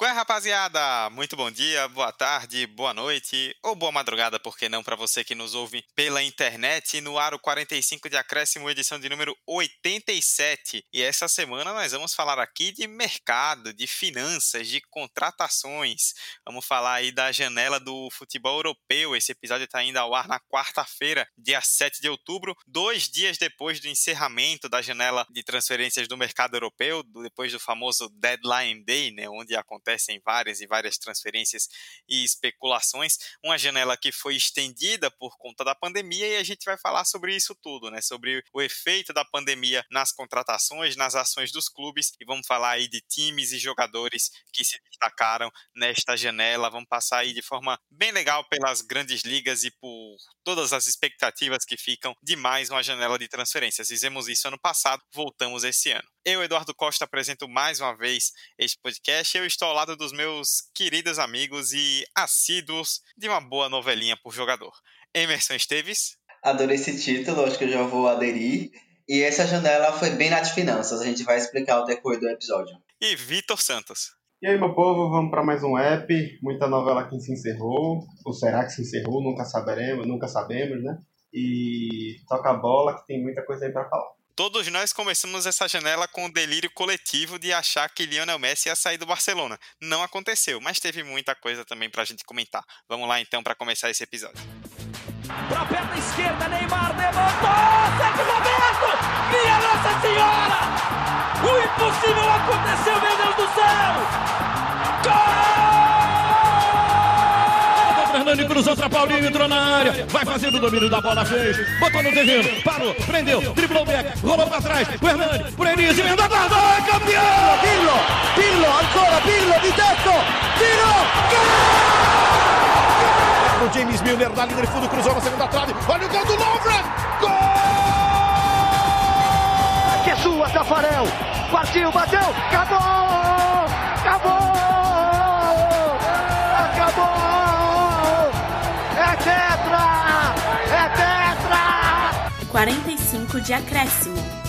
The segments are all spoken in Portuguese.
Qual é, rapaziada? Muito bom dia, boa tarde, boa noite ou boa madrugada, por que não, para você que nos ouve pela internet no Aro 45 de Acréscimo, edição de número 87. E essa semana nós vamos falar aqui de mercado, de finanças, de contratações. Vamos falar aí da janela do futebol europeu. Esse episódio está indo ao ar na quarta-feira, dia 7 de outubro, dois dias depois do encerramento da janela de transferências do mercado europeu, depois do famoso Deadline Day, né, onde acontece acontecem várias e várias transferências e especulações. Uma janela que foi estendida por conta da pandemia e a gente vai falar sobre isso tudo, né? Sobre o efeito da pandemia nas contratações, nas ações dos clubes e vamos falar aí de times e jogadores que se destacaram nesta janela. Vamos passar aí de forma bem legal pelas grandes ligas e por todas as expectativas que ficam de mais uma janela de transferências. Fizemos isso ano passado, voltamos esse ano. Eu, Eduardo Costa, apresento mais uma vez este podcast. Eu estou ao lado dos meus queridos amigos e assíduos de uma boa novelinha por jogador. Emerson Esteves. Adorei esse título, acho que eu já vou aderir. E essa janela foi bem nas finanças, a gente vai explicar o decorrer do episódio. E Vitor Santos. E aí, meu povo, vamos para mais um app. Muita novela que se encerrou, ou será que se encerrou? Nunca saberemos, nunca sabemos, né? E toca a bola que tem muita coisa aí para falar. Todos nós começamos essa janela com o delírio coletivo de achar que Lionel Messi ia sair do Barcelona. Não aconteceu, mas teve muita coisa também pra gente comentar. Vamos lá então para começar esse episódio. Pra perna esquerda, Neymar levantou! Sérgio Roberto! Minha Nossa Senhora! O impossível aconteceu, meu Deus do céu! Gol! Fernando cruzou para Paulinho, entrou na área. Vai fazendo o domínio da bola, fez. Botou no terreno, parou, prendeu, driblou o back, rolou para trás. O Hernani, por Enis, emenda guarda, é campeão! Pirlo, Pirlo, ancora Pirlo di tetto, tiro, gol! O James Milner na linha de fundo, cruzou na segunda trave. Olha o gol do Lovren! Gol! Que é sua, Tafarel. Partiu, bateu! Acabou! Acabou! 45 de acréscimo.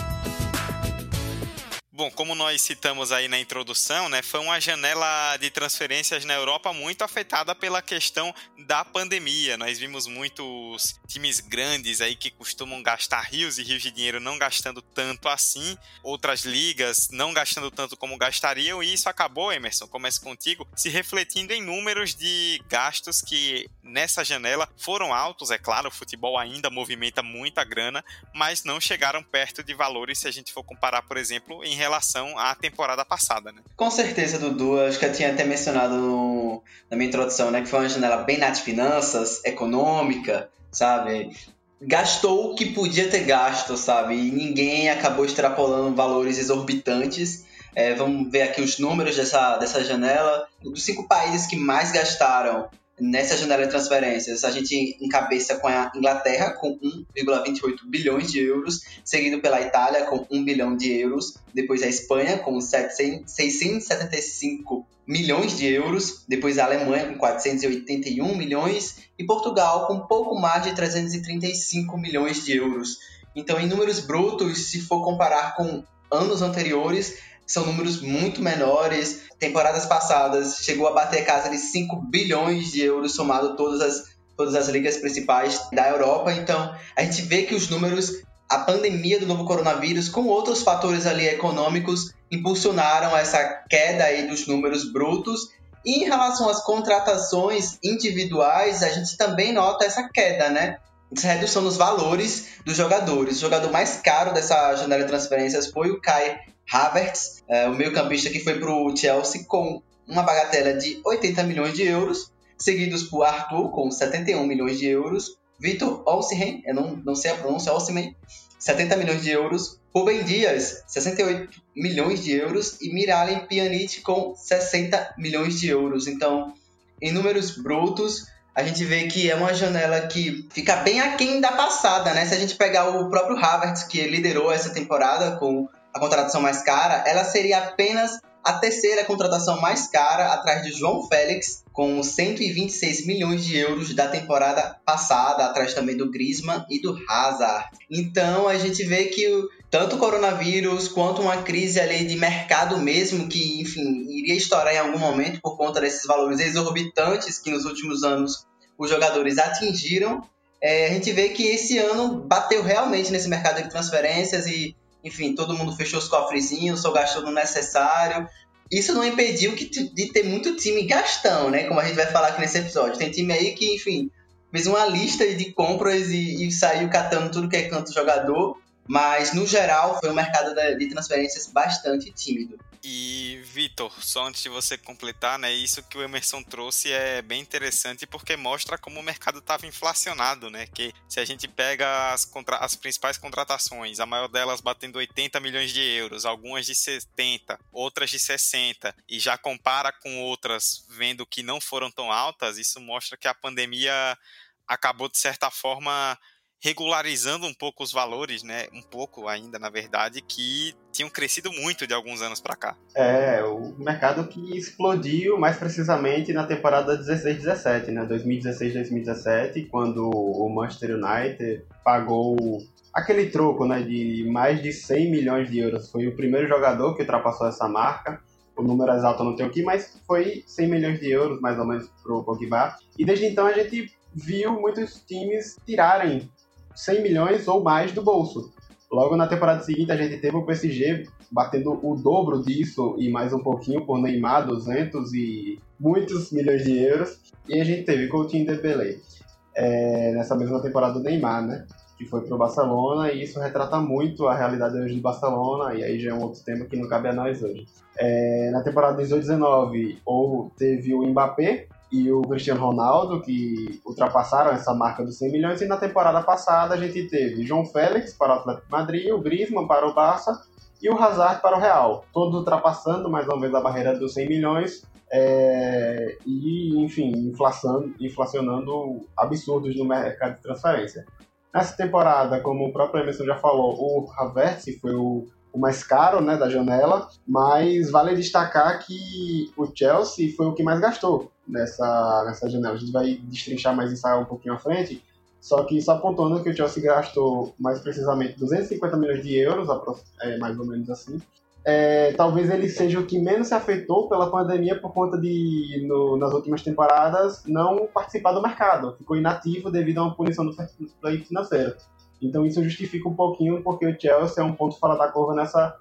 Bom, como nós citamos aí na introdução, né, foi uma janela de transferências na Europa muito afetada pela questão da pandemia. Nós vimos muitos times grandes aí que costumam gastar rios e rios de dinheiro não gastando tanto assim, outras ligas não gastando tanto como gastariam, e isso acabou, Emerson, começo contigo, se refletindo em números de gastos que nessa janela foram altos, é claro, o futebol ainda movimenta muita grana, mas não chegaram perto de valores se a gente for comparar, por exemplo, em relação relação à temporada passada, né? Com certeza, Dudu. Acho que eu tinha até mencionado no, na minha introdução, né? Que foi uma janela bem nas finanças, econômica, sabe? Gastou o que podia ter gasto, sabe? E ninguém acabou extrapolando valores exorbitantes. É, vamos ver aqui os números dessa, dessa janela. Dos cinco países que mais gastaram nessa janela de transferências, a gente encabeça com a Inglaterra com 1,28 bilhões de euros, seguido pela Itália com 1 bilhão de euros, depois a Espanha com 700, 675 milhões de euros, depois a Alemanha com 481 milhões e Portugal com pouco mais de 335 milhões de euros. Então, em números brutos, se for comparar com anos anteriores, são números muito menores. Temporadas passadas chegou a bater casa de 5 bilhões de euros, somado todas as, todas as ligas principais da Europa. Então, a gente vê que os números, a pandemia do novo coronavírus, com outros fatores ali econômicos, impulsionaram essa queda aí dos números brutos. E em relação às contratações individuais, a gente também nota essa queda, né? Essa redução nos valores dos jogadores. O jogador mais caro dessa janela de transferências foi o Kai Havertz, é, o meio-campista que foi para o Chelsea com uma bagatela de 80 milhões de euros, seguidos por Arthur com 71 milhões de euros, Vitor Osimhen, eu não, não sei a pronúncia, Osimhen, 70 milhões de euros, Rubem Dias, 68 milhões de euros e Miralem Pjanic com 60 milhões de euros. Então, em números brutos, a gente vê que é uma janela que fica bem aquém da passada, né? Se a gente pegar o próprio Havertz, que liderou essa temporada com a contratação mais cara, ela seria apenas a terceira contratação mais cara, atrás de João Félix, com 126 milhões de euros da temporada passada, atrás também do Griezmann e do Hazard. Então a gente vê que tanto o coronavírus quanto uma crise ali de mercado mesmo, que, enfim, iria estourar em algum momento por conta desses valores exorbitantes que nos últimos anos os jogadores atingiram, é, a gente vê que esse ano bateu realmente nesse mercado de transferências e, enfim, todo mundo fechou os cofrezinhos, só gastou no necessário. Isso não impediu que, de ter muito time gastão, né? Como a gente vai falar aqui nesse episódio. Tem time aí que, enfim, fez uma lista de compras e, e saiu catando tudo que é canto jogador. Mas, no geral, foi um mercado de transferências bastante tímido. E, Vitor, só antes de você completar, né, isso que o Emerson trouxe é bem interessante porque mostra como o mercado estava inflacionado, né? Que se a gente pega as, contra... as principais contratações, a maior delas batendo 80 milhões de euros, algumas de 70, outras de 60, e já compara com outras vendo que não foram tão altas, isso mostra que a pandemia acabou, de certa forma, regularizando um pouco os valores, né? Um pouco ainda, na verdade, que tinham crescido muito de alguns anos para cá. É, o mercado que explodiu mais precisamente na temporada 16-17, né? 2016-2017, quando o Manchester United pagou aquele troco, né, de mais de 100 milhões de euros. Foi o primeiro jogador que ultrapassou essa marca. O número exato eu não tenho aqui, mas foi 100 milhões de euros, mais ou menos, para o Pogba. E desde então a gente viu muitos times tirarem 100 milhões ou mais do bolso. Logo na temporada seguinte a gente teve o PSG batendo o dobro disso e mais um pouquinho por Neymar, 200 e muitos milhões de euros. E a gente teve Coutinho Dembélé é, nessa mesma temporada do Neymar, né? Que foi pro Barcelona e isso retrata muito a realidade hoje do Barcelona e aí já é um outro tema que não cabe a nós hoje. É, na temporada 18-19 ou teve o Mbappé, e o Cristiano Ronaldo, que ultrapassaram essa marca dos 100 milhões. E na temporada passada a gente teve João Félix para o Atlético Madrid, o Griezmann para o Barça e o Hazard para o Real. Todos ultrapassando mais uma vez a barreira dos 100 milhões. É, e, enfim, inflação, inflacionando absurdos no mercado de transferência. Nessa temporada, como o próprio Emerson já falou, o Havertz foi o o mais caro né, da janela, mas vale destacar que o Chelsea foi o que mais gastou nessa, nessa janela. A gente vai destrinchar mais isso um pouquinho à frente, só que só apontando que o Chelsea gastou mais precisamente 250 milhões de euros, é, mais ou menos assim. É, talvez ele seja o que menos se afetou pela pandemia por conta de, no, nas últimas temporadas, não participar do mercado. Ficou inativo devido a uma punição do play financeiro. Então isso justifica um pouquinho porque o Chelsea é um ponto fora da curva nessa,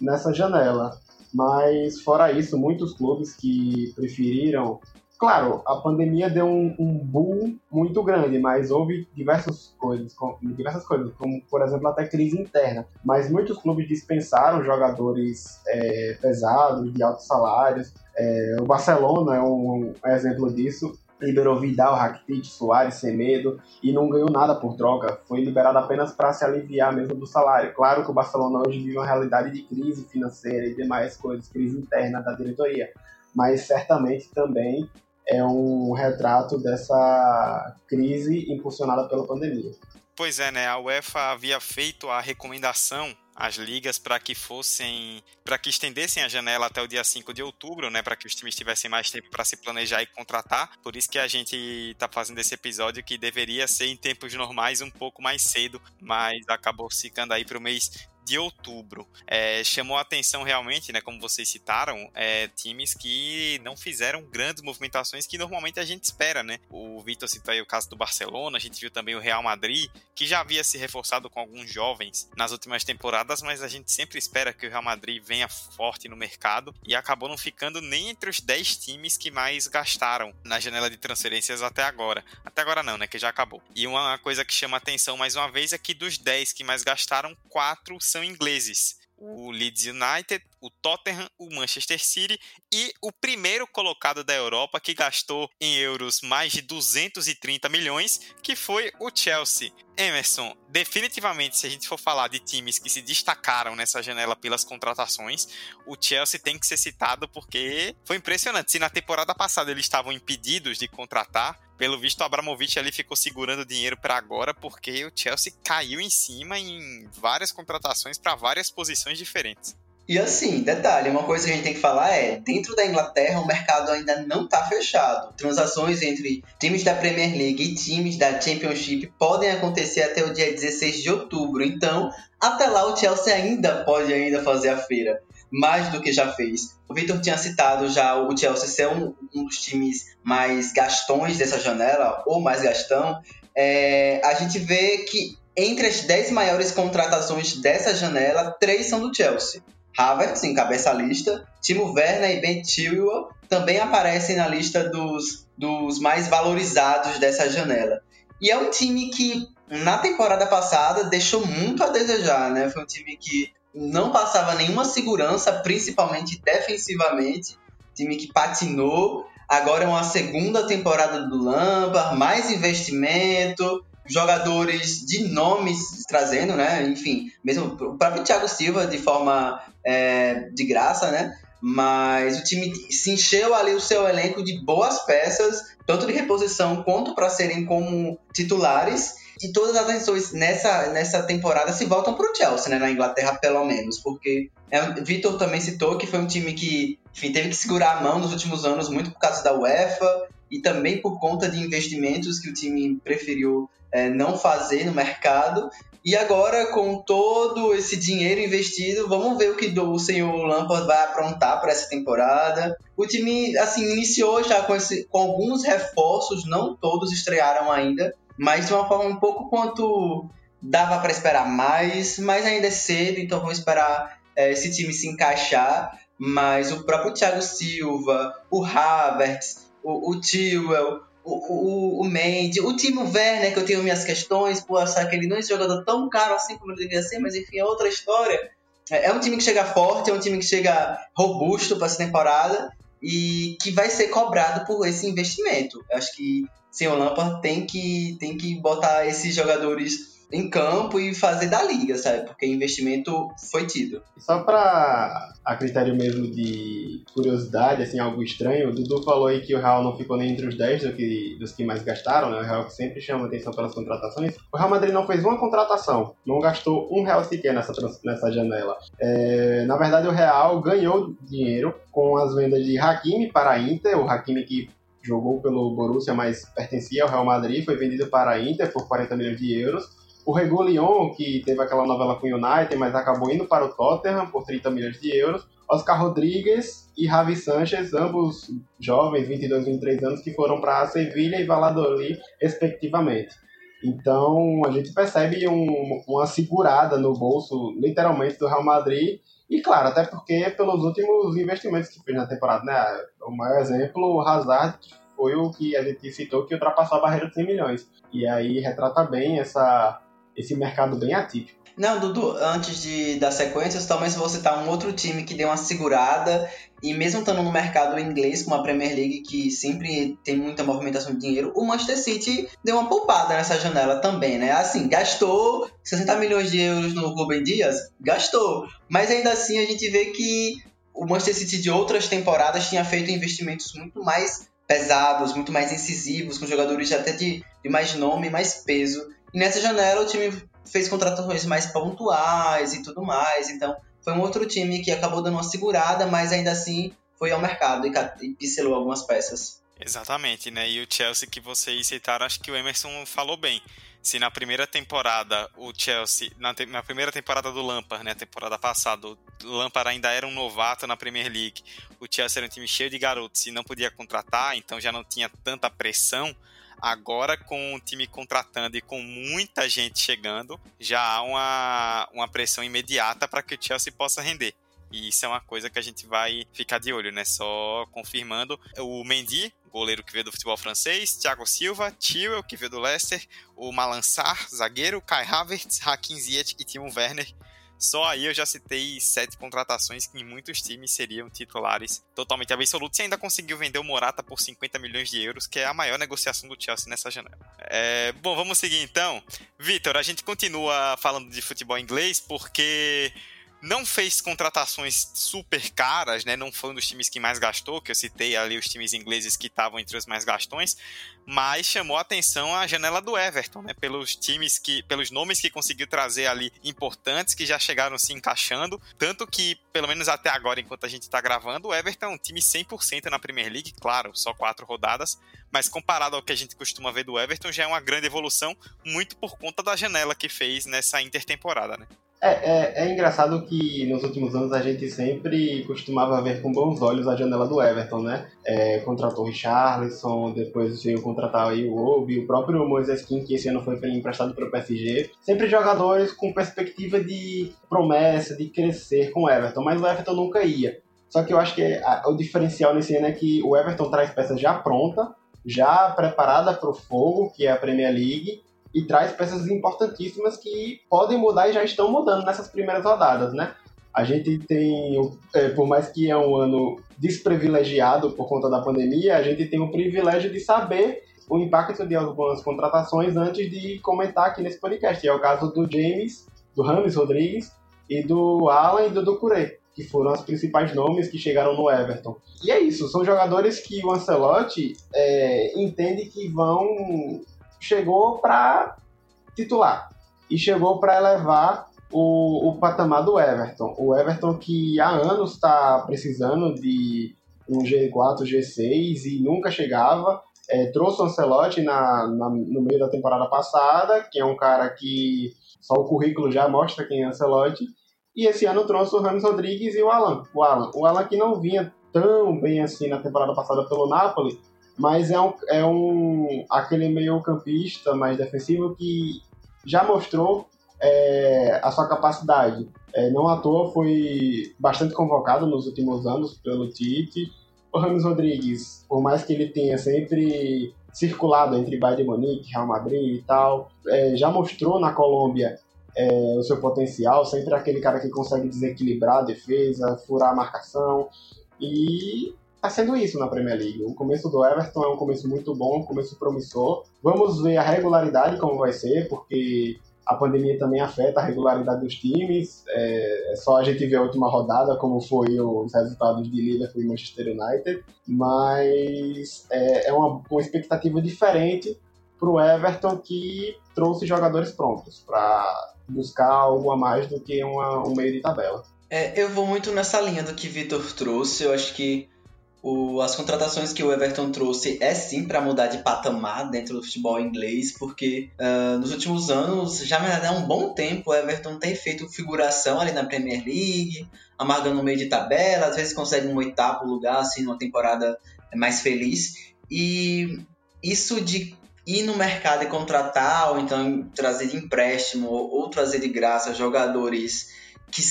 nessa janela. Mas fora isso, muitos clubes que preferiram. Claro, a pandemia deu um, um boom muito grande, mas houve diversas coisas, diversas coisas, como por exemplo até crise interna. Mas muitos clubes dispensaram jogadores é, pesados, de altos salários. É, o Barcelona é um, um exemplo disso liberou Vidal, Rakitic, Soares, Semedo e não ganhou nada por troca. Foi liberado apenas para se aliviar mesmo do salário. Claro que o Barcelona hoje vive uma realidade de crise financeira e demais coisas, crise interna da diretoria, mas certamente também é um retrato dessa crise impulsionada pela pandemia. Pois é, né? A UEFA havia feito a recomendação as ligas para que fossem, para que estendessem a janela até o dia 5 de outubro, né, para que os times tivessem mais tempo para se planejar e contratar. Por isso que a gente está fazendo esse episódio que deveria ser em tempos normais um pouco mais cedo, mas acabou ficando aí para o mês de outubro. É, chamou a atenção realmente, né, como vocês citaram, é, times que não fizeram grandes movimentações que normalmente a gente espera, né? O Vitor citou aí o caso do Barcelona, a gente viu também o Real Madrid, que já havia se reforçado com alguns jovens nas últimas temporadas, mas a gente sempre espera que o Real Madrid venha forte no mercado e acabou não ficando nem entre os 10 times que mais gastaram na janela de transferências até agora. Até agora não, né, que já acabou. E uma coisa que chama atenção mais uma vez é que dos 10 que mais gastaram, 4 são ingleses. O Leeds United, o Tottenham, o Manchester City e o primeiro colocado da Europa que gastou em euros mais de 230 milhões, que foi o Chelsea. Emerson, definitivamente, se a gente for falar de times que se destacaram nessa janela pelas contratações, o Chelsea tem que ser citado porque foi impressionante. Se na temporada passada eles estavam impedidos de contratar, pelo visto, o Abramovich ali ficou segurando dinheiro para agora, porque o Chelsea caiu em cima em várias contratações para várias posições diferentes. E assim, detalhe, uma coisa que a gente tem que falar é, dentro da Inglaterra o mercado ainda não está fechado. Transações entre times da Premier League e times da Championship podem acontecer até o dia 16 de outubro. Então, até lá o Chelsea ainda pode ainda fazer a feira, mais do que já fez. O Victor tinha citado já o Chelsea ser um, um dos times mais gastões dessa janela, ou mais gastão. É, a gente vê que entre as 10 maiores contratações dessa janela, três são do Chelsea. Havertz encabeça a lista, Timo Werner e Ben Chilwell também aparecem na lista dos, dos mais valorizados dessa janela. E é um time que, na temporada passada, deixou muito a desejar, né? Foi um time que não passava nenhuma segurança, principalmente defensivamente. Time que patinou. Agora é uma segunda temporada do Lampard, mais investimento, jogadores de nomes trazendo, né? Enfim, mesmo o próprio Thiago Silva de forma é, de graça, né? Mas o time se encheu ali o seu elenco de boas peças, tanto de reposição quanto para serem como titulares. E todas as atenções nessa, nessa temporada se voltam para o Chelsea, né? Na Inglaterra, pelo menos. Porque é, Vitor também citou que foi um time que enfim, teve que segurar a mão nos últimos anos, muito por causa da UEFA e também por conta de investimentos que o time preferiu é, não fazer no mercado. E agora, com todo esse dinheiro investido, vamos ver o que o senhor Lampard vai aprontar para essa temporada. O time, assim, iniciou já com, esse, com alguns reforços, não todos estrearam ainda, mas de uma forma um pouco quanto dava para esperar mais, mas ainda é cedo, então vamos esperar é, esse time se encaixar. Mas o próprio Thiago Silva, o Havertz, o, o o, o, o Mendy, o Timo Werner, que eu tenho minhas questões por achar que ele não é jogador tão caro assim como ele devia ser, mas enfim, é outra história. É, é um time que chega forte, é um time que chega robusto para essa temporada e que vai ser cobrado por esse investimento. Eu acho que o Lampard tem que, tem que botar esses jogadores em campo e fazer da liga, sabe? Porque investimento foi tido. Só para a critério mesmo de curiosidade, assim, algo estranho, o Dudu falou aí que o Real não ficou nem entre os 10 do que, dos que mais gastaram, né? O Real que sempre chama atenção pelas contratações. O Real Madrid não fez uma contratação, não gastou um real sequer nessa, nessa janela. É, na verdade, o Real ganhou dinheiro com as vendas de Hakimi para a Inter, o Hakimi que jogou pelo Borussia, mas pertencia ao Real Madrid, foi vendido para a Inter por 40 milhões de euros. O Regulion, que teve aquela novela com o United, mas acabou indo para o Tottenham por 30 milhões de euros. Oscar Rodrigues e Javi Sanchez, ambos jovens, 22 e 23 anos, que foram para Sevilha e Valladolid, respectivamente. Então, a gente percebe um, uma segurada no bolso, literalmente, do Real Madrid. E, claro, até porque pelos últimos investimentos que fez na temporada, né? O maior exemplo, o Hazard, que foi o que a gente citou, que ultrapassou a barreira de 100 milhões. E aí retrata bem essa esse mercado bem atípico. Não, Dudu, antes de dar sequências, talvez você citar um outro time que deu uma segurada e mesmo estando no mercado inglês, com a Premier League que sempre tem muita movimentação de dinheiro, o Manchester City deu uma poupada nessa janela também, né? Assim, gastou 60 milhões de euros no Ruben Dias, gastou, mas ainda assim a gente vê que o Manchester City de outras temporadas tinha feito investimentos muito mais pesados, muito mais incisivos, com jogadores até de, de mais nome, mais peso. E nessa janela o time fez contratações mais pontuais e tudo mais. Então foi um outro time que acabou dando uma segurada, mas ainda assim foi ao mercado e pincelou algumas peças. Exatamente, né? E o Chelsea que vocês citaram, acho que o Emerson falou bem. Se na primeira temporada o Chelsea, na, te, na primeira temporada do Lampard, né, temporada passada, o Lampard ainda era um novato na Premier League, o Chelsea era um time cheio de garotos e não podia contratar, então já não tinha tanta pressão Agora, com o time contratando e com muita gente chegando, já há uma, uma pressão imediata para que o Chelsea possa render. E isso é uma coisa que a gente vai ficar de olho, né? Só confirmando. O Mendy, goleiro que veio do futebol francês, Thiago Silva, Tewell, que veio do Leicester, o Malansar, zagueiro, Kai Havertz, Hakim Ziyech e Timo Werner, só aí eu já citei sete contratações que em muitos times seriam titulares totalmente absolutos e ainda conseguiu vender o Morata por 50 milhões de euros, que é a maior negociação do Chelsea nessa janela. É, bom, vamos seguir então. Vitor, a gente continua falando de futebol inglês porque não fez contratações super caras, né? Não foi um dos times que mais gastou, que eu citei ali os times ingleses que estavam entre os mais gastões, mas chamou a atenção a janela do Everton, né? Pelos times que, pelos nomes que conseguiu trazer ali importantes que já chegaram se encaixando, tanto que pelo menos até agora, enquanto a gente está gravando, o Everton é um time 100% na Premier League, claro, só quatro rodadas, mas comparado ao que a gente costuma ver do Everton, já é uma grande evolução, muito por conta da janela que fez nessa intertemporada, né? É, é, é, engraçado que nos últimos anos a gente sempre costumava ver com bons olhos a janela do Everton, né? É, contratou o Richarlison, depois veio contratar aí o Obi, o próprio Moisés Kim, que esse ano foi emprestado para o PSG. Sempre jogadores com perspectiva de promessa, de crescer com o Everton, mas o Everton nunca ia. Só que eu acho que a, o diferencial nesse ano é que o Everton traz peças já pronta, já preparada para o fogo, que é a Premier League, e traz peças importantíssimas que podem mudar e já estão mudando nessas primeiras rodadas, né? A gente tem, é, por mais que é um ano desprivilegiado por conta da pandemia, a gente tem o privilégio de saber o impacto de algumas contratações antes de comentar aqui nesse podcast. É o caso do James, do Rames Rodrigues e do Alan e do Ducuré, que foram os principais nomes que chegaram no Everton. E é isso, são jogadores que o Ancelotti é, entende que vão chegou para titular e chegou para elevar o, o patamar do Everton. O Everton que há anos está precisando de um G4, G6 e nunca chegava. É, trouxe o Ancelotti na, na, no meio da temporada passada, que é um cara que só o currículo já mostra quem é Ancelotti. E esse ano trouxe o Ramos Rodrigues e o Alan. O Alan, o Alan que não vinha tão bem assim na temporada passada pelo Napoli, mas é um, é um aquele meio campista mais defensivo que já mostrou é, a sua capacidade. É, não à toa foi bastante convocado nos últimos anos pelo Tite. O Ramos Rodrigues, por mais que ele tenha sempre circulado entre Bayern de Munique, Real Madrid e tal, é, já mostrou na Colômbia é, o seu potencial, sempre aquele cara que consegue desequilibrar a defesa, furar a marcação. E está sendo isso na Premier League. O começo do Everton é um começo muito bom, um começo promissor. Vamos ver a regularidade como vai ser, porque a pandemia também afeta a regularidade dos times. É, é só a gente ver a última rodada, como foi os resultados de Liverpool e Manchester United. Mas é, é uma, uma expectativa diferente para o Everton que trouxe jogadores prontos para buscar algo a mais do que uma, um meio de tabela. É, eu vou muito nessa linha do que Vitor trouxe. Eu acho que o, as contratações que o Everton trouxe é sim para mudar de patamar dentro do futebol inglês, porque uh, nos últimos anos, já há um bom tempo, o Everton tem feito figuração ali na Premier League, amargando no meio de tabela, às vezes consegue um oitavo lugar, assim, numa temporada mais feliz. E isso de ir no mercado e contratar, ou então trazer de empréstimo, ou trazer de graça jogadores que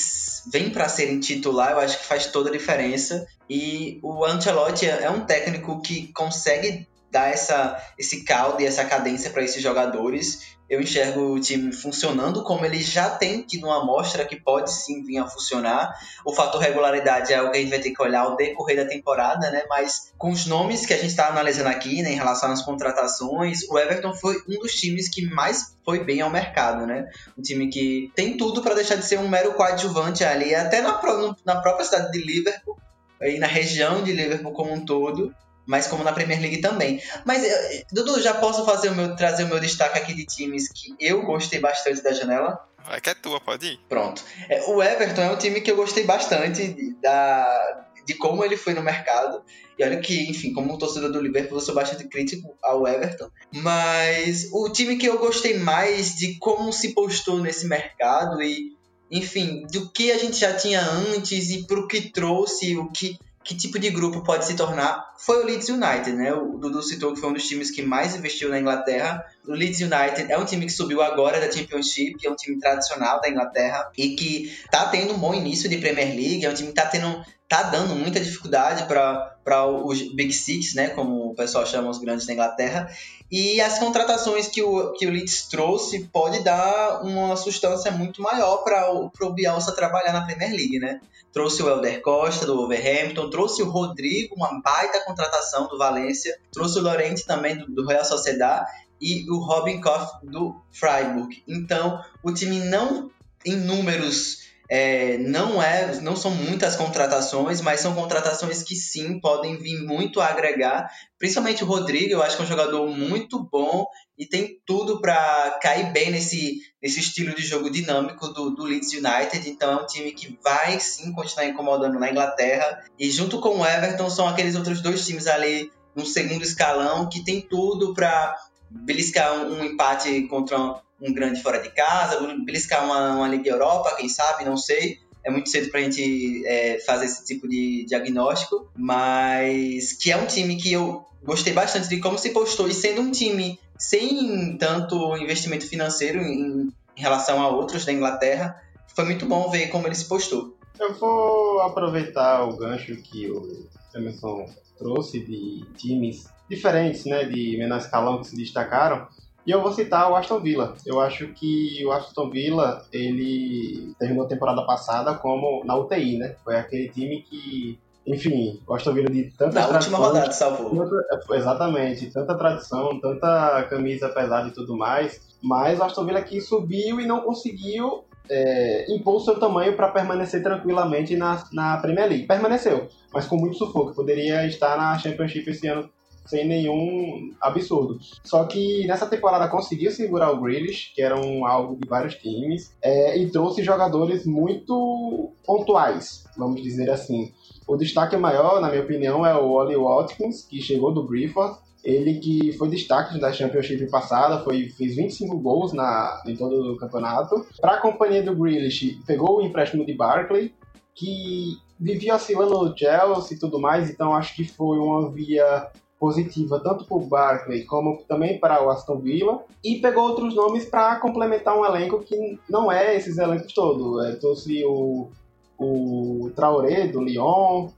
vêm para serem titular, eu acho que faz toda a diferença. E o Ancelotti é um técnico que consegue dar essa, esse caldo e essa cadência para esses jogadores eu enxergo o time funcionando como ele já tem tido uma amostra que pode sim vir a funcionar. O fator regularidade é algo que a gente vai ter que olhar ao decorrer da temporada, né? Mas com os nomes que a gente está analisando aqui, né, em relação às contratações, o Everton foi um dos times que mais foi bem ao mercado, né? Um time que tem tudo para deixar de ser um mero coadjuvante ali, até na, na própria cidade de Liverpool, e na região de Liverpool como um todo mas como na Premier League também. Mas, eh, Dudu, já posso fazer o meu, trazer o meu destaque aqui de times que eu gostei bastante da janela? Vai que é tua, pode ir. Pronto. É, o Everton é um time que eu gostei bastante de, da, de como ele foi no mercado. E olha que, enfim, como torcedor do Liverpool, eu sou bastante crítico ao Everton. Mas o time que eu gostei mais de como se postou nesse mercado e, enfim, do que a gente já tinha antes e pro que trouxe, o que que tipo de grupo pode se tornar foi o Leeds United, né? O Dudu citou que foi um dos times que mais investiu na Inglaterra. O Leeds United é um time que subiu agora da Championship, é um time tradicional da Inglaterra e que tá tendo um bom início de Premier League, é um time que tá tendo tá dando muita dificuldade para os Big Six, né, como o pessoal chama os grandes da Inglaterra. E as contratações que o, que o Leeds trouxe pode dar uma substância muito maior para o Bielsa trabalhar na Premier League, né? trouxe o Helder Costa do Wolverhampton, trouxe o Rodrigo, uma baita contratação do Valência, trouxe o Lorente também do, do Real Sociedad e o Robin do Freiburg. Então, o time não em números é, não, é, não são muitas contratações, mas são contratações que sim podem vir muito a agregar. Principalmente o Rodrigo, eu acho que é um jogador muito bom e tem tudo para cair bem nesse, nesse estilo de jogo dinâmico do, do Leeds United. Então é um time que vai sim continuar incomodando na Inglaterra. E junto com o Everton são aqueles outros dois times ali no segundo escalão que tem tudo para beliscar um, um empate contra um grande fora de casa, beliscar uma, uma Liga Europa, quem sabe, não sei. É muito cedo para a gente é, fazer esse tipo de diagnóstico, mas que é um time que eu gostei bastante de como se postou, e sendo um time sem tanto investimento financeiro em, em relação a outros da Inglaterra, foi muito bom ver como ele se postou. Eu vou aproveitar o gancho que o Emerson trouxe de times diferentes, né, de menor escalão que se destacaram. E eu vou citar o Aston Villa. Eu acho que o Aston Villa, ele terminou a temporada passada como na UTI, né? Foi aquele time que, enfim, o Aston Villa de tanta Na última rodada salvou. Tanta, exatamente, tanta tradição, tanta camisa pesada e tudo mais. Mas o Aston Villa aqui subiu e não conseguiu é, impor o seu tamanho para permanecer tranquilamente na, na Premier League. Permaneceu, mas com muito sufoco. Poderia estar na Championship esse ano sem nenhum absurdo. Só que nessa temporada conseguiu segurar o Grealish, que era um alvo de vários times, é, e trouxe jogadores muito pontuais, vamos dizer assim. O destaque maior, na minha opinião, é o Oli Watkins, que chegou do Brentford. Ele que foi destaque da Championship passada, foi, fez 25 gols na, em todo o campeonato. Para a companhia do Grealish, pegou o empréstimo de Barkley, que vivia oscilando no Chelsea e tudo mais, então acho que foi uma via positiva tanto para o Barkley como também para o Aston Villa e pegou outros nomes para complementar um elenco que não é esses elencos todos. É, trouxe o, o Traoré do Lyon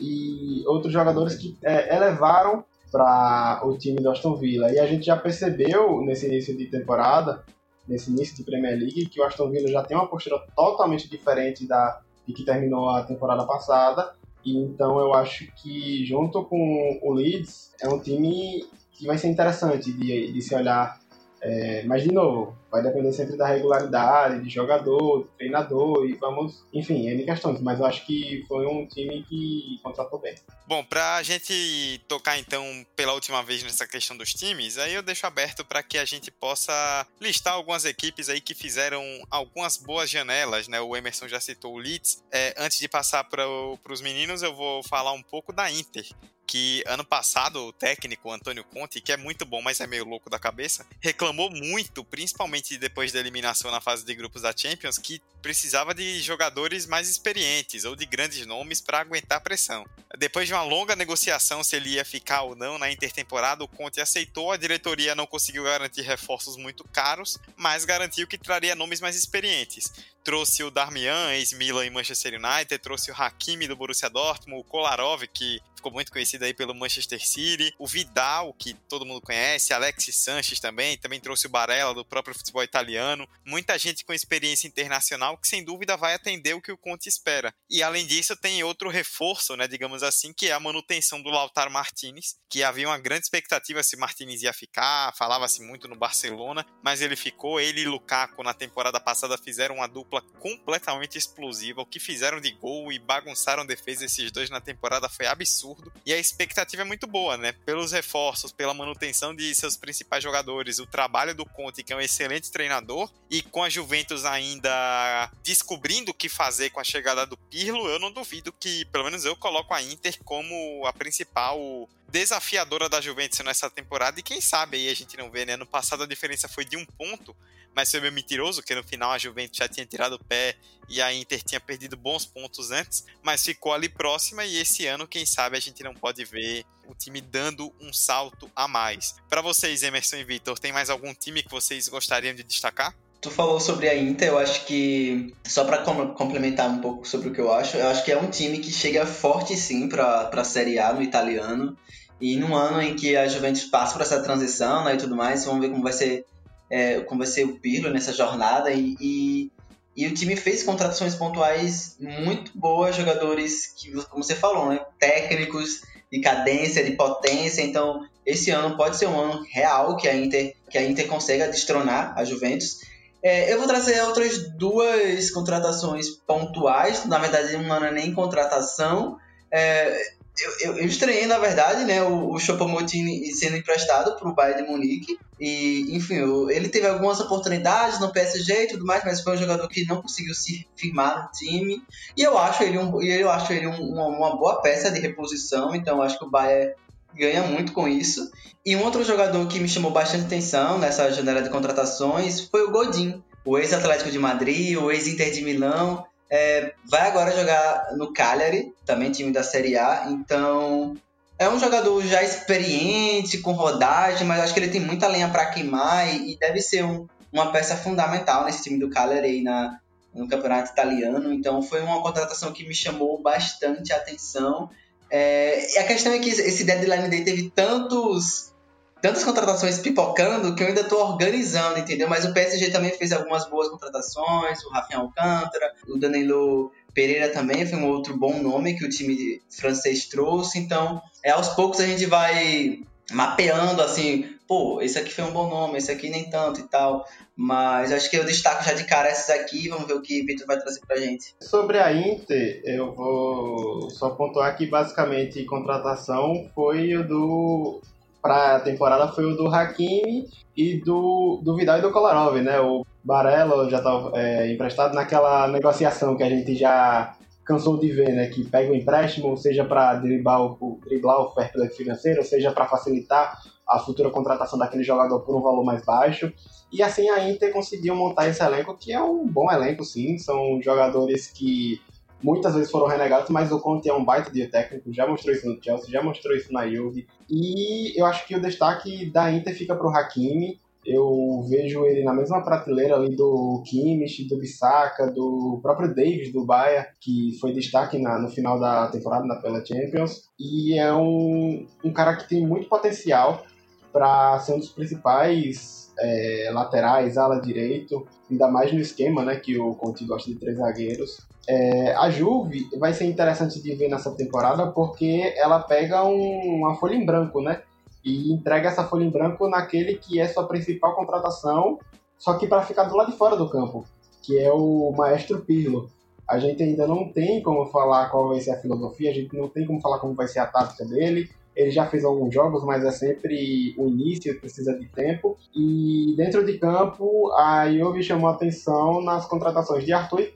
e outros jogadores que é, elevaram para o time do Aston Villa. E a gente já percebeu nesse início de temporada, nesse início de Premier League, que o Aston Villa já tem uma postura totalmente diferente da de que terminou a temporada passada então eu acho que junto com o Leeds é um time que vai ser interessante de, de se olhar é, mas, de novo, vai depender sempre da regularidade, de jogador, de treinador e vamos, enfim, N questões. Mas eu acho que foi um time que contratou bem. Bom, pra gente tocar então pela última vez nessa questão dos times, aí eu deixo aberto para que a gente possa listar algumas equipes aí que fizeram algumas boas janelas, né? O Emerson já citou o Leeds. É, antes de passar para os meninos, eu vou falar um pouco da Inter, que ano passado o técnico Antônio Conte, que é muito bom, mas é meio louco da cabeça, reclamou muito, principalmente depois da eliminação na fase de grupos da Champions, que precisava de jogadores mais experientes ou de grandes nomes para aguentar a pressão. Depois de uma longa negociação se ele ia ficar ou não na intertemporada, o Conte aceitou, a diretoria não conseguiu garantir reforços muito caros, mas garantiu que traria nomes mais experientes trouxe o Darmian, ex-Milan e Manchester United, trouxe o Hakimi do Borussia Dortmund, o Kolarov, que ficou muito conhecido aí pelo Manchester City, o Vidal, que todo mundo conhece, Alexis Sanches também, também trouxe o Barella do próprio futebol italiano, muita gente com experiência internacional que sem dúvida vai atender o que o Conte espera. E além disso tem outro reforço, né, digamos assim, que é a manutenção do Lautaro Martinez, que havia uma grande expectativa se Martinez ia ficar, falava-se muito no Barcelona, mas ele ficou, ele e Lukaku na temporada passada fizeram uma dupla dupla completamente explosiva. O que fizeram de gol e bagunçaram defesa esses dois na temporada foi absurdo. E a expectativa é muito boa, né? Pelos reforços, pela manutenção de seus principais jogadores, o trabalho do Conte, que é um excelente treinador, e com a Juventus ainda descobrindo o que fazer com a chegada do Pirlo, eu não duvido que, pelo menos eu coloco a Inter como a principal desafiadora da Juventus nessa temporada e quem sabe aí a gente não vê, né? No passado a diferença foi de um ponto mas foi meio mentiroso, que no final a Juventus já tinha tirado o pé e a Inter tinha perdido bons pontos antes, mas ficou ali próxima e esse ano, quem sabe, a gente não pode ver o time dando um salto a mais. Para vocês, Emerson e Vitor, tem mais algum time que vocês gostariam de destacar? Tu falou sobre a Inter, eu acho que, só para complementar um pouco sobre o que eu acho, eu acho que é um time que chega forte sim para a Série A no italiano. E num ano em que a Juventus passa por essa transição né, e tudo mais, vamos ver como vai ser é, vai ser o Pirlo nessa jornada e, e, e, o time fez contratações pontuais muito boas, jogadores que, como você falou, né, técnicos de cadência, de potência. Então, esse ano pode ser um ano real que a Inter que a Inter consiga destronar a Juventus. É, eu vou trazer outras duas contratações pontuais, na verdade não é nem contratação. É, eu, eu, eu, estranhei, na verdade, né, o, o sendo emprestado para o Bayern de Munique. E, enfim, ele teve algumas oportunidades no PSG e tudo mais, mas foi um jogador que não conseguiu se firmar no time. E eu acho ele, um, eu acho ele um, uma, uma, boa peça de reposição, então eu acho que o Bayern ganha muito com isso. E um outro jogador que me chamou bastante atenção nessa janela de contratações foi o Godin, o ex-Atlético de Madrid, o ex-Inter de Milão. É, vai agora jogar no Cagliari, também time da Série A, então é um jogador já experiente, com rodagem, mas acho que ele tem muita lenha para queimar e, e, deve ser um, uma peça fundamental nesse time do Cagliari na, no campeonato italiano. Então foi uma contratação que me chamou bastante a atenção. É, e a questão é que esse deadline day teve tantos tantas contratações pipocando que eu ainda estou organizando, entendeu? Mas o PSG também fez algumas boas contratações, o Rafael Alcântara, o Danilo Pereira também foi um outro bom nome que o time francês trouxe, então é aos poucos a gente vai mapeando assim, pô, esse aqui foi um bom nome, esse aqui nem tanto e tal. Mas acho que eu destaco já de cara esses aqui, vamos ver o que o Vitor vai trazer pra gente. Sobre a Inter, eu vou só pontuar que basicamente contratação foi o do para a temporada foi o do Hakimi e do, do Vidal e do Kolarov, né? O Barella já estava é, emprestado naquela negociação que a gente já cansou de ver, né? Que pega o empréstimo, seja para driblar o, driblar o fair play financeiro, seja para facilitar a futura contratação daquele jogador por um valor mais baixo. E assim a Inter conseguiu montar esse elenco, que é um bom elenco, sim. São jogadores que muitas vezes foram renegados, mas o Conte é um baita de técnico, já mostrou isso no Chelsea, já mostrou isso na Juve. E eu acho que o destaque da Inter fica para o Hakimi. Eu vejo ele na mesma prateleira ali do Kimmich, do Bissaka, do próprio Davis do Bayern, que foi destaque na, no final da temporada na pela Champions. E é um, um cara que tem muito potencial para ser um dos principais é, laterais, ala direito, ainda mais no esquema, né, que o Conte gosta de três zagueiros. É, a Juve vai ser interessante de ver nessa temporada porque ela pega um, uma folha em branco, né? E entrega essa folha em branco naquele que é sua principal contratação, só que para ficar do lado de fora do campo, que é o Maestro Pirlo. A gente ainda não tem como falar qual vai ser a filosofia, a gente não tem como falar como vai ser a tática dele, ele já fez alguns jogos, mas é sempre o início, precisa de tempo. E dentro de campo, a Juve chamou atenção nas contratações de Arthur e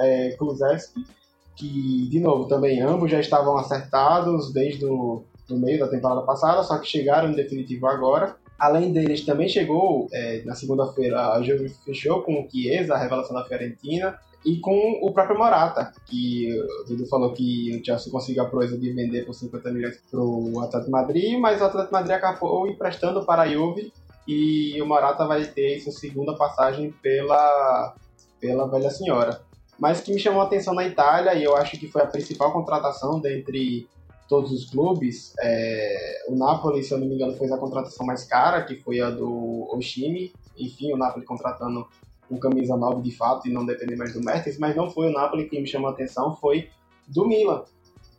é, que, de novo, também ambos já estavam acertados desde o meio da temporada passada, só que chegaram em definitivo agora. Além deles, também chegou é, na segunda-feira, a Juve fechou com o Chiesa, a revelação da Fiorentina, e com o próprio Morata, que o Dudu falou que o Chelsea conseguiu a proeza de vender por 50 milhões para o Atlético Madrid, mas o Atlético Madrid acabou emprestando para a Juve e o Morata vai ter sua segunda passagem pela, pela velha senhora. Mas que me chamou a atenção na Itália, e eu acho que foi a principal contratação dentre todos os clubes, é, o Napoli, se eu não me engano, fez a contratação mais cara, que foi a do Oshimi. Enfim, o Napoli contratando com camisa 9 de fato e não depender mais do Mertens, mas não foi o Napoli que me chamou a atenção, foi do Milan,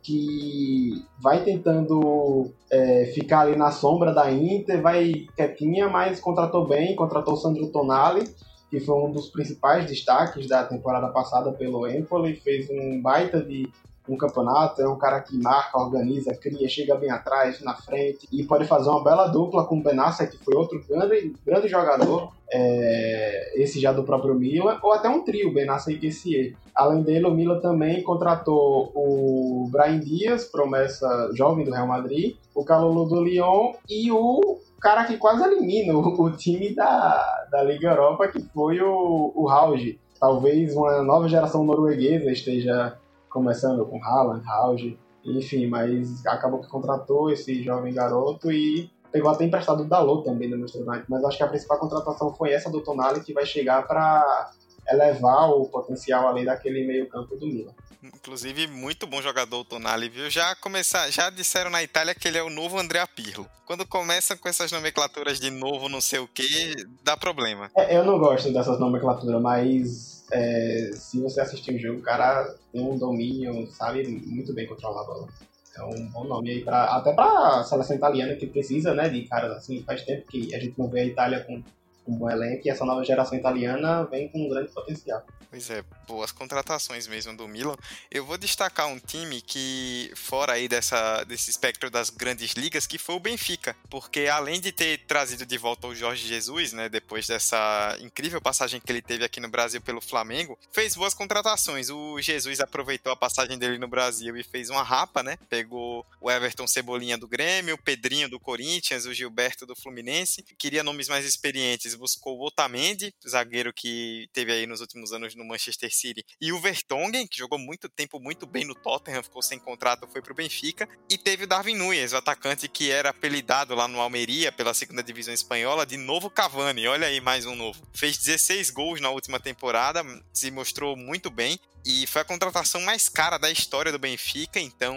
que vai tentando é, ficar ali na sombra da Inter, vai quietinha, mas contratou bem, contratou o Sandro Tonali, que foi um dos principais destaques da temporada passada pelo Empoli, fez um baita de um campeonato, é um cara que marca, organiza, cria, chega bem atrás, na frente e pode fazer uma bela dupla com o Benassa, que foi outro grande, grande jogador, é, esse já do próprio Milan, ou até um trio, Benassa e Kessier. Além dele, o Milan também contratou o Brian Dias, promessa jovem do Real Madrid, o Calolo do Lyon e o cara que quase elimina o, o time da, da Liga Europa, que foi o, o Rauge. Talvez uma nova geração norueguesa esteja começando com Haaland, Hauge, enfim, mas acabou que contratou esse jovem garoto e pegou até emprestado o Dalot também no Manchester United, mas acho que a principal contratação foi essa do Tonali que vai chegar para elevar o potencial ali daquele meio-campo do Milan. Inclusive, muito bom jogador o Tonali, viu? Já começar, já disseram na Itália que ele é o novo André Pirlo. Quando começam com essas nomenclaturas de novo, não sei o que, dá problema. É, eu não gosto dessas nomenclaturas, mas é, se você assistir o jogo, o cara tem um domínio, sabe muito bem controlar a bola. É um bom nome aí, pra, até pra seleção italiana que precisa, né, de caras assim. Faz tempo que a gente não vê a Itália com um bom elenco e essa nova geração italiana vem com um grande potencial. Pois é, boas contratações mesmo do Milan. Eu vou destacar um time que, fora aí dessa, desse espectro das grandes ligas, que foi o Benfica. Porque além de ter trazido de volta o Jorge Jesus, né, depois dessa incrível passagem que ele teve aqui no Brasil pelo Flamengo, fez boas contratações. O Jesus aproveitou a passagem dele no Brasil e fez uma rapa, né? Pegou o Everton Cebolinha do Grêmio, o Pedrinho do Corinthians, o Gilberto do Fluminense. Queria nomes mais experientes, buscou o Otamendi, zagueiro que teve aí nos últimos anos no Manchester City, e o Vertonghen, que jogou muito tempo muito bem no Tottenham, ficou sem contrato, foi pro Benfica, e teve o Darwin Nunes, o atacante que era apelidado lá no Almeria pela segunda divisão espanhola de novo Cavani. Olha aí mais um novo. Fez 16 gols na última temporada, se mostrou muito bem e foi a contratação mais cara da história do Benfica, então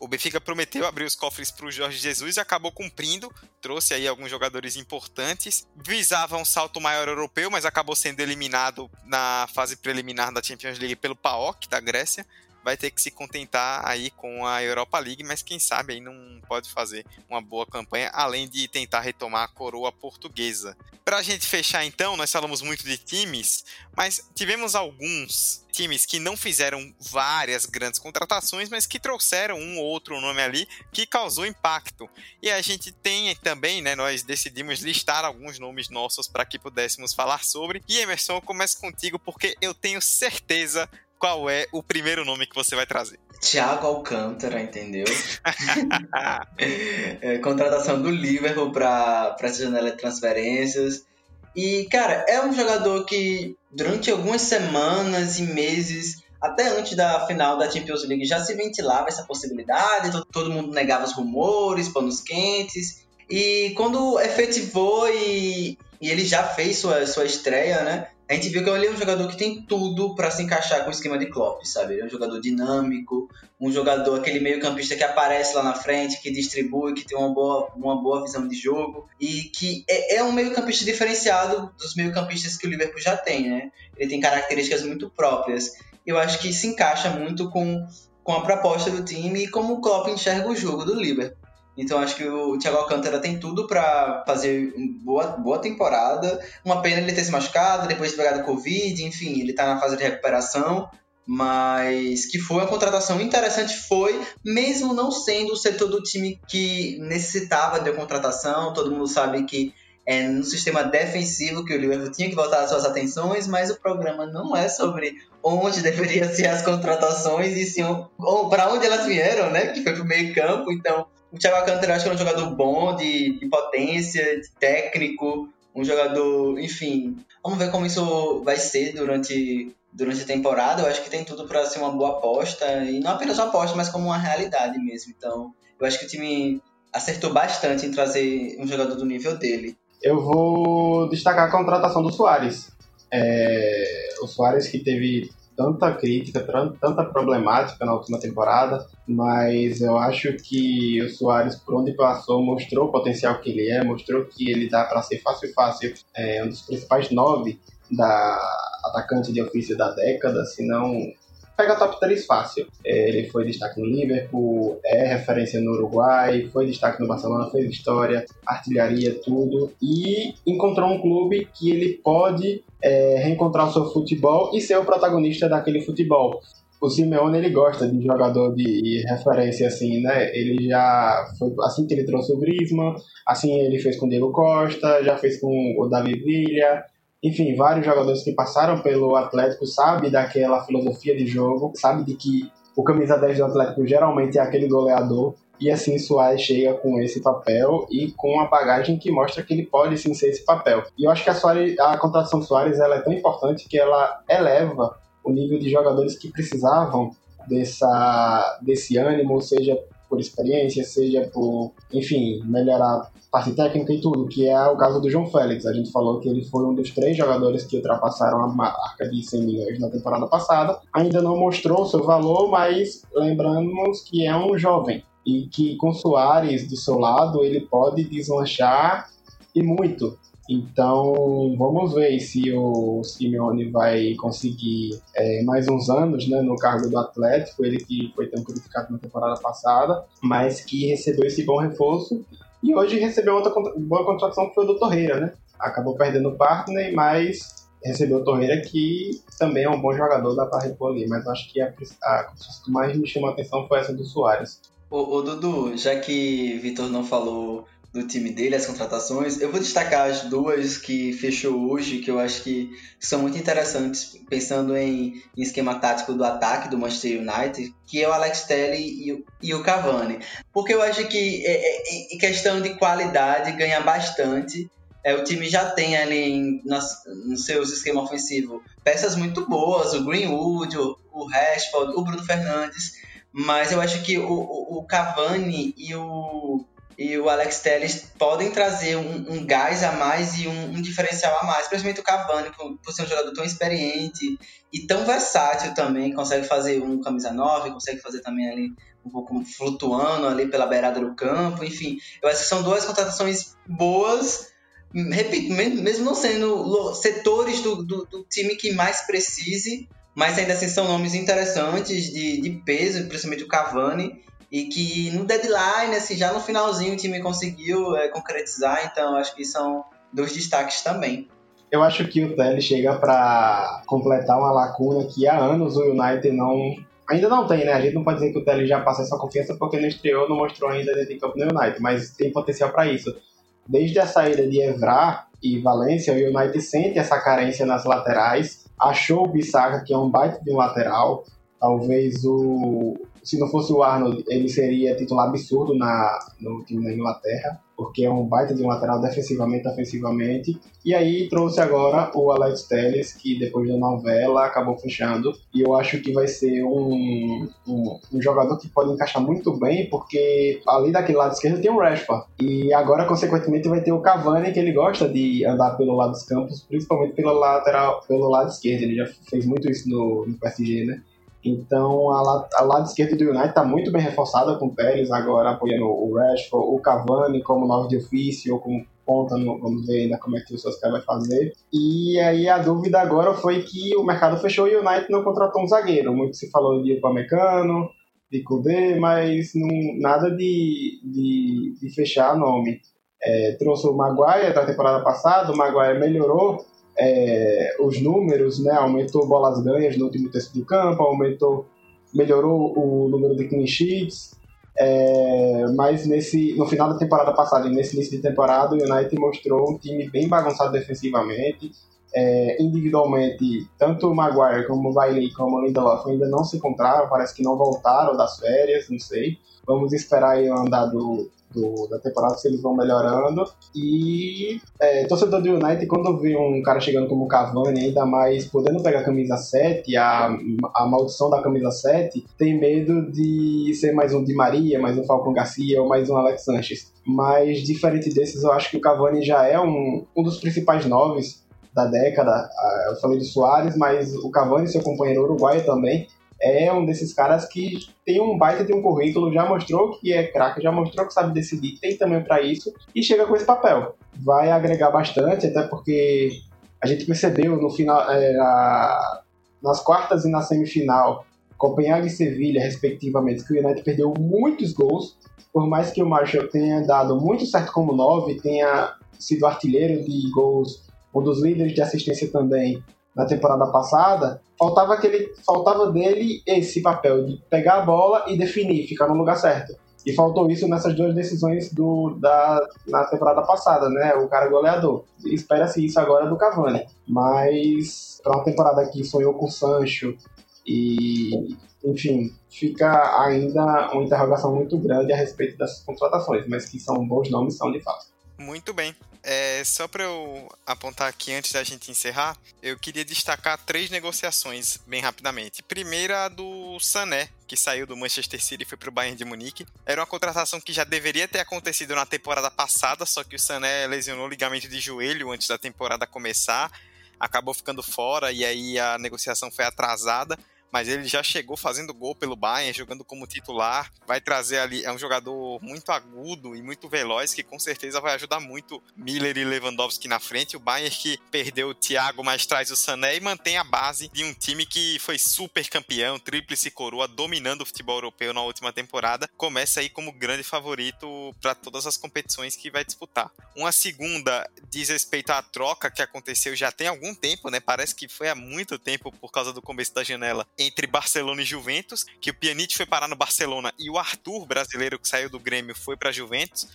o Benfica prometeu abrir os cofres para o Jorge Jesus e acabou cumprindo. Trouxe aí alguns jogadores importantes. Visava um salto maior europeu, mas acabou sendo eliminado na fase preliminar da Champions League pelo PAOK da Grécia vai ter que se contentar aí com a Europa League, mas quem sabe aí não pode fazer uma boa campanha, além de tentar retomar a coroa portuguesa. Para a gente fechar então, nós falamos muito de times, mas tivemos alguns times que não fizeram várias grandes contratações, mas que trouxeram um ou outro nome ali que causou impacto. E a gente tem também, né, nós decidimos listar alguns nomes nossos para que pudéssemos falar sobre. E Emerson, eu começo contigo porque eu tenho certeza qual é o primeiro nome que você vai trazer? Thiago Alcântara, entendeu? é, contratação do Liverpool para essa janela de transferências. E, cara, é um jogador que durante algumas semanas e meses, até antes da final da Champions League, já se ventilava essa possibilidade, todo mundo negava os rumores, panos quentes. E quando efetivou e, e ele já fez sua, sua estreia, né? A gente viu que ele é um jogador que tem tudo para se encaixar com o esquema de Klopp, sabe? Ele é um jogador dinâmico, um jogador, aquele meio-campista que aparece lá na frente, que distribui, que tem uma boa, uma boa visão de jogo e que é, é um meio-campista diferenciado dos meio-campistas que o Liverpool já tem, né? Ele tem características muito próprias. Eu acho que se encaixa muito com, com a proposta do time e como o Klopp enxerga o jogo do Liverpool. Então acho que o Thiago Alcântara tem tudo para fazer boa, boa temporada. Uma pena ele ter se machucado, depois de pegar do Covid, enfim, ele tá na fase de recuperação. Mas que foi uma contratação interessante, foi, mesmo não sendo o setor do time que necessitava de contratação. Todo mundo sabe que é no sistema defensivo que o Liverpool tinha que voltar as suas atenções, mas o programa não é sobre onde deveriam ser as contratações e sim para onde elas vieram, né? Que foi pro meio campo. Então, o Thiago Alcântara acho que é um jogador bom, de, de potência, de técnico, um jogador, enfim. Vamos ver como isso vai ser durante, durante a temporada. Eu acho que tem tudo para ser uma boa aposta, e não apenas uma aposta, mas como uma realidade mesmo. Então, eu acho que o time acertou bastante em trazer um jogador do nível dele. Eu vou destacar a contratação do Soares. É, o Soares que teve tanta crítica, tanta problemática na última temporada, mas eu acho que o Soares, por onde passou, mostrou o potencial que ele é, mostrou que ele dá para ser fácil fácil é, um dos principais nove da atacante de ofício da década, se não pega top 3 fácil. Ele foi destaque no Liverpool, é referência no Uruguai, foi destaque no Barcelona, fez história, artilharia, tudo. E encontrou um clube que ele pode é, reencontrar o seu futebol e ser o protagonista daquele futebol. O Simeone ele gosta de jogador de referência assim, né? Ele já foi assim que ele trouxe o Griezmann, assim ele fez com o Diego Costa, já fez com o Davi Villa, enfim, vários jogadores que passaram pelo Atlético sabe daquela filosofia de jogo, sabe de que o camisa 10 do Atlético geralmente é aquele goleador, e assim Soares chega com esse papel e com a bagagem que mostra que ele pode sim ser esse papel. E eu acho que a, Soares, a contratação do Soares ela é tão importante que ela eleva o nível de jogadores que precisavam dessa, desse ânimo, seja por experiência, seja por, enfim, melhorar parte técnica e tudo, que é o caso do João Félix. A gente falou que ele foi um dos três jogadores que ultrapassaram a marca de 100 milhões na temporada passada. Ainda não mostrou seu valor, mas lembramos que é um jovem e que com Soares do seu lado ele pode deslanchar e muito. Então, vamos ver se o Simeone vai conseguir é, mais uns anos né, no cargo do Atlético, ele que foi tão criticado na temporada passada, mas que recebeu esse bom reforço E hoje recebeu outra boa contratação que foi o do Torreira, né? Acabou perdendo o partner, mas recebeu o Torreira, que também é um bom jogador, dá para repor ali. Mas acho que a, a que mais me chamou a atenção foi essa do Soares. Ô, ô Dudu, já que Vitor não falou do time dele, as contratações. Eu vou destacar as duas que fechou hoje, que eu acho que são muito interessantes, pensando em, em esquema tático do ataque do Manchester United, que é o Alex Telles e, o, e o Cavani. Porque eu acho que, é, é, em questão de qualidade, ganha bastante. É, o time já tem ali nas, nos seus esquema ofensivo peças muito boas, o Greenwood, o, o Rashford, o Bruno Fernandes, mas eu acho que o, o, o Cavani e o, e o Alex Telles podem trazer um, um gás a mais e um, um, diferencial a mais, principalmente o Cavani, por, por, ser um jogador tão experiente e tão versátil também, consegue fazer um camisa 9, consegue fazer também ali um pouco flutuando ali pela beirada do campo, enfim, eu acho que são duas contratações boas, repito, mesmo não sendo setores do, do, do time que mais precise, mas ainda assim são nomes interessantes de, de peso, principalmente o Cavani, e que no deadline, assim, já no finalzinho o time conseguiu é, concretizar, então acho que são dois destaques também. Eu acho que o Tele chega para completar uma lacuna que há anos o United não ainda não tem, né? A gente não pode dizer que o Tele já passa essa confiança porque não estreou, não mostrou ainda dentro de campo no United, mas tem potencial para isso. Desde a saída de Evra e Valência, o United sente essa carência nas laterais, achou o Bissaka, que é um baita de um lateral, talvez o, se não fosse o Arnold, ele seria titular absurdo na, no time da Inglaterra, porque é um baita de um lateral defensivamente, ofensivamente. E aí trouxe agora o Alex Telles, que depois da novela acabou fechando. E eu acho que vai ser um, um, um jogador que pode encaixar muito bem, porque ali daquele lado esquerdo tem o Rashford. E agora, consequentemente, vai ter o Cavani, que ele gosta de andar pelo lado dos campos, principalmente pelo, lateral, pelo lado esquerdo. Ele já fez muito isso no, no PSG, né? Então, a, a lado esquerdo do United está muito bem reforçada com o Pérez agora apoiando o Rashford, o Cavani como nove de ofício, ou como ponta, no, vamos ver ainda como é que o Solskjaer vai fazer. E aí a dúvida agora foi que o mercado fechou e o United não contratou um zagueiro. Muito se falou de Upamecano, de Kudê, mas não, nada de, de, de fechar nome. É, trouxe o Maguire da temporada passada, o Maguire melhorou, é, os números, né? Aumentou bolas ganhas no último terço do campo, aumentou, melhorou o número de clean sheets. É, mas nesse, no final da temporada passada e nesse início de temporada, o United mostrou um time bem bagunçado defensivamente. É, individualmente, tanto o Maguire como o Bailey como o Lindelof ainda não se encontraram, parece que não voltaram das férias, não sei. Vamos esperar aí o andar do, do, da temporada, se eles vão melhorando. E é, torcedor do United, quando vê um cara chegando como Cavani, ainda mais podendo pegar a camisa 7, a, a maldição da camisa 7, tem medo de ser mais um Di Maria, mais um Falcon Garcia ou mais um Alex Sanches. Mas diferente desses, eu acho que o Cavani já é um, um dos principais noves da década. Eu falei do Soares, mas o Cavani, seu companheiro uruguaio também, é um desses caras que tem um baita de um currículo, já mostrou que é craque, já mostrou que sabe decidir, tem também para isso e chega com esse papel. Vai agregar bastante, até porque a gente percebeu no final, é, a, nas quartas e na semifinal, Copenhague e Sevilha, respectivamente, que o United perdeu muitos gols, por mais que o Marshall tenha dado muito certo como nove, tenha sido artilheiro de gols, um dos líderes de assistência também na temporada passada, faltava aquele, faltava dele esse papel de pegar a bola e definir, ficar no lugar certo. E faltou isso nessas duas decisões do, da, na temporada passada, né? O cara goleador. Espera-se isso agora do Cavani. Mas para uma temporada que sonhou com o Sancho e, enfim, fica ainda uma interrogação muito grande a respeito dessas contratações, mas que são bons nomes, são de fato. Muito bem. É, só para eu apontar aqui antes da gente encerrar, eu queria destacar três negociações bem rapidamente. Primeira, a do Sané, que saiu do Manchester City e foi para o Bayern de Munique. Era uma contratação que já deveria ter acontecido na temporada passada, só que o Sané lesionou o ligamento de joelho antes da temporada começar, acabou ficando fora e aí a negociação foi atrasada mas ele já chegou fazendo gol pelo Bayern, jogando como titular. Vai trazer ali, é um jogador muito agudo e muito veloz que com certeza vai ajudar muito Miller e Lewandowski na frente. O Bayern que perdeu o Thiago, mas traz o Sané e mantém a base de um time que foi super campeão, tríplice coroa, dominando o futebol europeu na última temporada. Começa aí como grande favorito para todas as competições que vai disputar. Uma segunda diz respeito à troca que aconteceu já tem algum tempo, né? Parece que foi há muito tempo por causa do começo da janela entre Barcelona e Juventus, que o Pjanic foi parar no Barcelona e o Arthur, brasileiro que saiu do Grêmio, foi para Juventus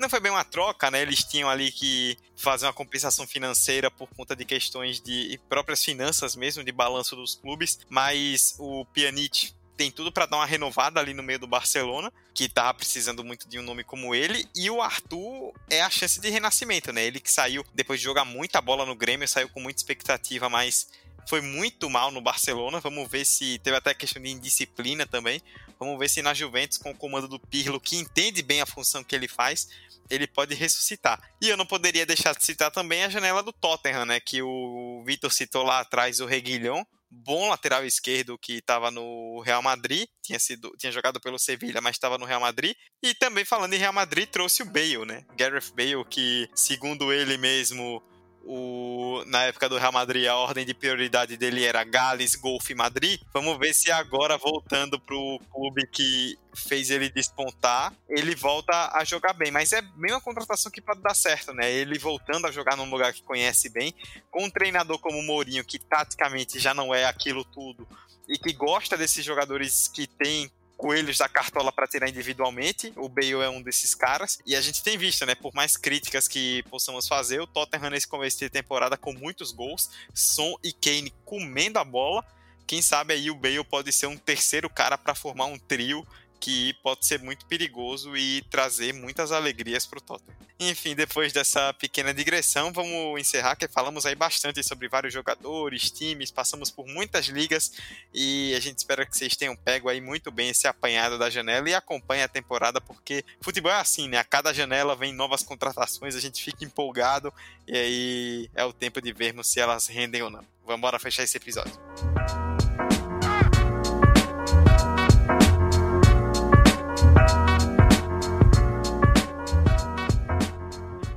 não foi bem uma troca, né? Eles tinham ali que fazer uma compensação financeira por conta de questões de próprias finanças mesmo, de balanço dos clubes, mas o Pjanic tem tudo para dar uma renovada ali no meio do Barcelona, que tava precisando muito de um nome como ele, e o Arthur é a chance de renascimento, né? Ele que saiu depois de jogar muita bola no Grêmio, saiu com muita expectativa, mas foi muito mal no Barcelona. Vamos ver se teve até questão de indisciplina também. Vamos ver se na Juventus, com o comando do Pirlo, que entende bem a função que ele faz, ele pode ressuscitar. E eu não poderia deixar de citar também a janela do Tottenham, né? Que o Vitor citou lá atrás o Reguilhão bom lateral esquerdo que estava no Real Madrid, tinha sido tinha jogado pelo Sevilha, mas estava no Real Madrid. E também falando em Real Madrid, trouxe o Bale, né? Gareth Bale, que segundo ele mesmo o, na época do Real Madrid, a ordem de prioridade dele era Gales, Golf e Madrid. Vamos ver se agora, voltando pro clube que fez ele despontar, ele volta a jogar bem. Mas é bem uma contratação que pode dar certo, né? Ele voltando a jogar num lugar que conhece bem, com um treinador como o Mourinho, que taticamente já não é aquilo tudo, e que gosta desses jogadores que tem coelhos da cartola para tirar individualmente. O Bale é um desses caras. E a gente tem visto, né? Por mais críticas que possamos fazer, o Tottenham nesse começo de temporada com muitos gols, Son e Kane comendo a bola. Quem sabe aí o Bale pode ser um terceiro cara para formar um trio que pode ser muito perigoso e trazer muitas alegrias para o Tottenham. Enfim, depois dessa pequena digressão, vamos encerrar, que falamos aí bastante sobre vários jogadores, times, passamos por muitas ligas e a gente espera que vocês tenham pego aí muito bem esse apanhado da janela e acompanhe a temporada, porque futebol é assim, né? A cada janela vem novas contratações, a gente fica empolgado e aí é o tempo de vermos se elas rendem ou não. Vamos embora fechar esse episódio.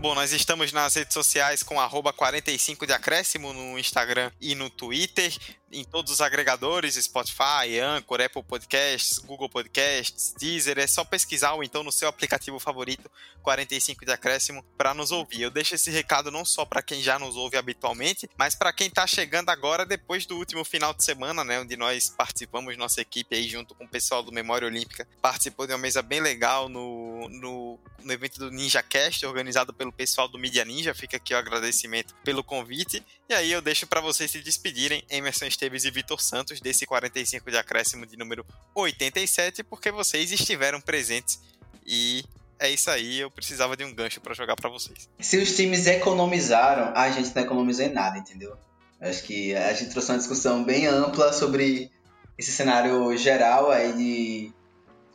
Bom, nós estamos nas redes sociais com 45 de acréscimo no Instagram e no Twitter em todos os agregadores, Spotify, Anchor, Apple Podcasts, Google Podcasts, Deezer, é só pesquisar ou então no seu aplicativo favorito 45 de acréscimo para nos ouvir. Eu deixo esse recado não só para quem já nos ouve habitualmente, mas para quem está chegando agora depois do último final de semana, né, onde nós participamos, nossa equipe aí junto com o pessoal do Memória Olímpica, participou de uma mesa bem legal no, no, no evento do Ninja Cast, organizado pelo pessoal do Media Ninja. Fica aqui o agradecimento pelo convite. E aí eu deixo para vocês se despedirem, Emerson e Vitor Santos, desse 45 de acréscimo de número 87, porque vocês estiveram presentes e é isso aí, eu precisava de um gancho para jogar para vocês. Se os times economizaram, a gente não economizou em nada, entendeu? Acho que a gente trouxe uma discussão bem ampla sobre esse cenário geral aí de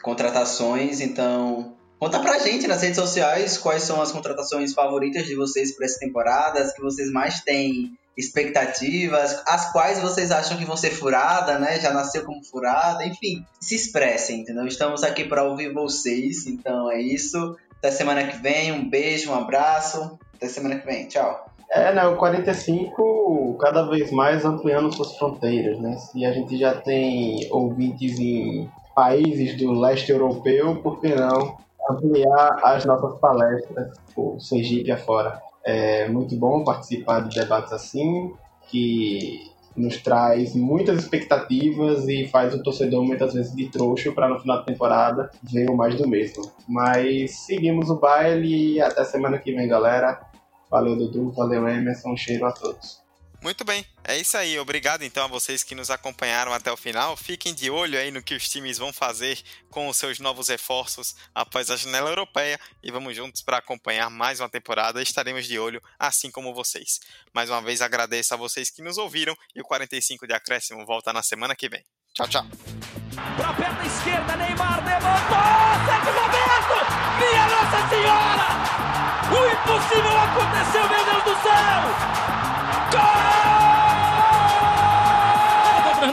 contratações, então conta pra gente nas redes sociais quais são as contratações favoritas de vocês para essa temporada, as que vocês mais têm expectativas, as quais vocês acham que vão ser furada, né? Já nasceu como furada, enfim, se expressem, entendeu? Estamos aqui para ouvir vocês, então é isso. Até semana que vem, um beijo, um abraço. Até semana que vem, tchau. É, né, o 45 cada vez mais ampliando suas fronteiras, né? Se a gente já tem ouvintes em países do leste europeu, por que não ampliar as nossas palestras por Sergipe afora? É muito bom participar de debates assim, que nos traz muitas expectativas e faz o torcedor muitas vezes de trouxa para no final da temporada ver o mais do mesmo. Mas seguimos o baile e até semana que vem, galera. Valeu, Dudu. Valeu, Emerson. Um cheiro a todos. Muito bem, é isso aí. Obrigado então a vocês que nos acompanharam até o final. Fiquem de olho aí no que os times vão fazer com os seus novos reforços após a janela europeia e vamos juntos para acompanhar mais uma temporada. Estaremos de olho, assim como vocês. Mais uma vez agradeço a vocês que nos ouviram e o 45 de acréscimo volta na semana que vem. Tchau, tchau. Pra perna esquerda, Neymar levantou! Sérgio Roberto! Minha Nossa Senhora! O impossível aconteceu, meu Deus do céu!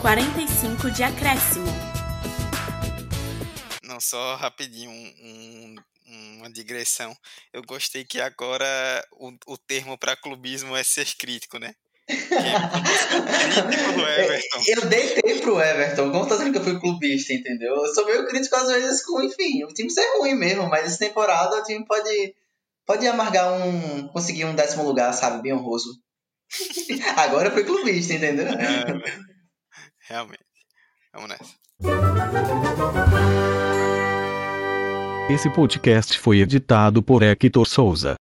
45 de acréscimo. Não, só rapidinho, um, um, uma digressão. Eu gostei que agora o, o termo para clubismo é ser crítico, né? crítico do Everton. Eu deitei pro Everton. Como tá dizendo que eu fui clubista, entendeu? Eu sou meio crítico às vezes com, enfim, o time ser ruim mesmo, mas essa temporada o time pode, pode amargar um. conseguir um décimo lugar, sabe? Bem honroso. Agora eu fui clubista, entendeu? É, realmente. Vamos nessa. Esse podcast foi editado por Hector Souza.